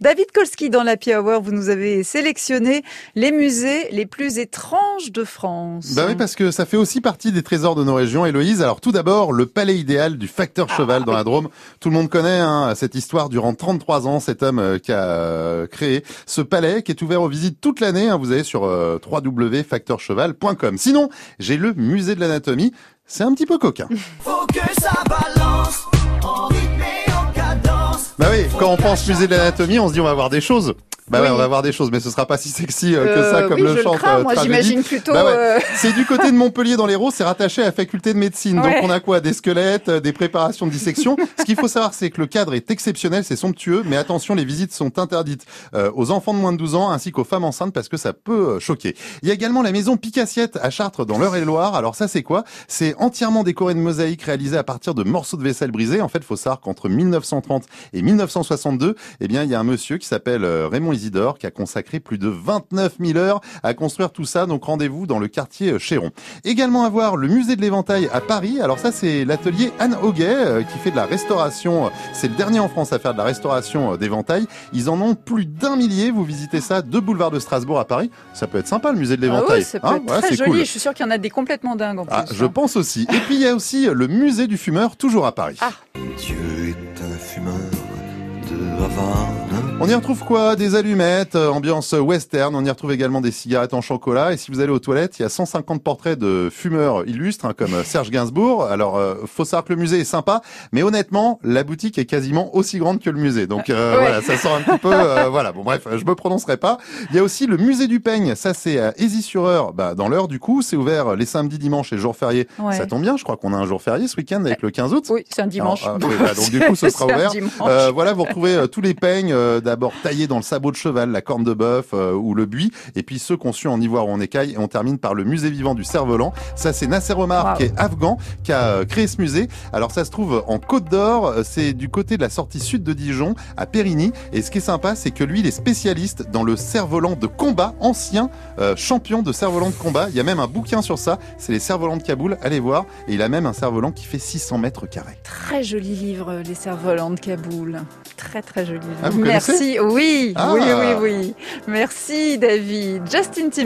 David Kolski dans la Hour, vous nous avez sélectionné les musées les plus étranges de France. Bah oui, parce que ça fait aussi partie des trésors de nos régions, Héloïse. Alors tout d'abord, le palais idéal du facteur cheval dans la Drôme. Tout le monde connaît hein, cette histoire durant 33 ans, cet homme euh, qui a euh, créé ce palais qui est ouvert aux visites toute l'année. Hein, vous allez sur euh, www.facteurcheval.com. Sinon, j'ai le musée de l'anatomie. C'est un petit peu coquin. Faut que ça balance quand on pense musée de l'anatomie, on se dit on va voir des choses. Bah ouais, on va voir des choses, mais ce sera pas si sexy euh, que ça, euh, comme le chante euh, Moi, j'imagine plutôt. Bah ouais. C'est du côté de Montpellier dans l'Hérault, c'est rattaché à la faculté de médecine. Donc on a quoi? Des squelettes, des préparations de dissection. Ce qu'il faut savoir, c'est que le cadre est exceptionnel, c'est somptueux, mais attention, les visites sont interdites aux enfants de moins de 12 ans ainsi qu'aux femmes enceintes parce que ça peut choquer. Il y a également la maison Picassiette à Chartres dans l'Eure-et-Loire. Alors ça, c'est quoi? C'est entièrement décoré de mosaïques réalisées à partir de morceaux de vaisselle brisés. En fait, faut savoir qu'entre 1930 et 1962, eh bien, il y a un monsieur qui s'appelle Raymond Isidore qui a consacré plus de 29 000 heures à construire tout ça. Donc rendez-vous dans le quartier euh, Chéron. Également à voir le musée de l'éventail à Paris. Alors ça, c'est l'atelier Anne Auguet euh, qui fait de la restauration. C'est le dernier en France à faire de la restauration euh, d'éventail. Ils en ont plus d'un millier. Vous visitez ça de boulevard de Strasbourg à Paris. Ça peut être sympa le musée de l'éventail. Ah oui, ça peut hein être très joli. Je suis sûr qu'il y en a des complètement dingues en ah, plus. je hein. pense aussi. Et puis il y a aussi le musée du fumeur, toujours à Paris. Ah. Dieu est un fumeur de on y retrouve quoi? Des allumettes, euh, ambiance western. On y retrouve également des cigarettes en chocolat. Et si vous allez aux toilettes, il y a 150 portraits de fumeurs illustres, hein, comme euh, Serge Gainsbourg. Alors, euh, faut savoir que le musée est sympa, mais honnêtement, la boutique est quasiment aussi grande que le musée. Donc voilà, ça sort un petit peu. voilà. Bon bref, je me prononcerai pas. Il y a aussi le musée du peigne. Ça, c'est à Aisy-sur-Eure, bah, dans l'heure du coup. C'est ouvert les samedis, dimanches et jours fériés. Ça tombe bien. Je crois qu'on a un jour férié ce week-end avec le 15 août. Oui, c'est un dimanche. bah, donc du coup, ce sera ouvert. voilà, vous retrouvez tous les peignes d'abord taillés dans le sabot de cheval, la corne de bœuf euh, ou le buis, et puis ceux conçus en ivoire ou en écaille. Et on termine par le musée vivant du cerf-volant. Ça, c'est Nasser Omar, qui est afghan, qui a euh, créé ce musée. Alors ça se trouve en Côte d'Or, euh, c'est du côté de la sortie sud de Dijon, à Périgny. Et ce qui est sympa, c'est que lui, il est spécialiste dans le cerf-volant de combat, ancien champion de cerf-volant de combat. Il y a même un bouquin sur ça, c'est les cerfs-volants de Kaboul, allez voir. Et il a même un cerf-volant qui fait 600 mètres carrés. Très joli livre, les cerfs-volants de Kaboul. Très très joli. Ah, Merci, oui, oui, oui, ah. oui. Merci David. Justin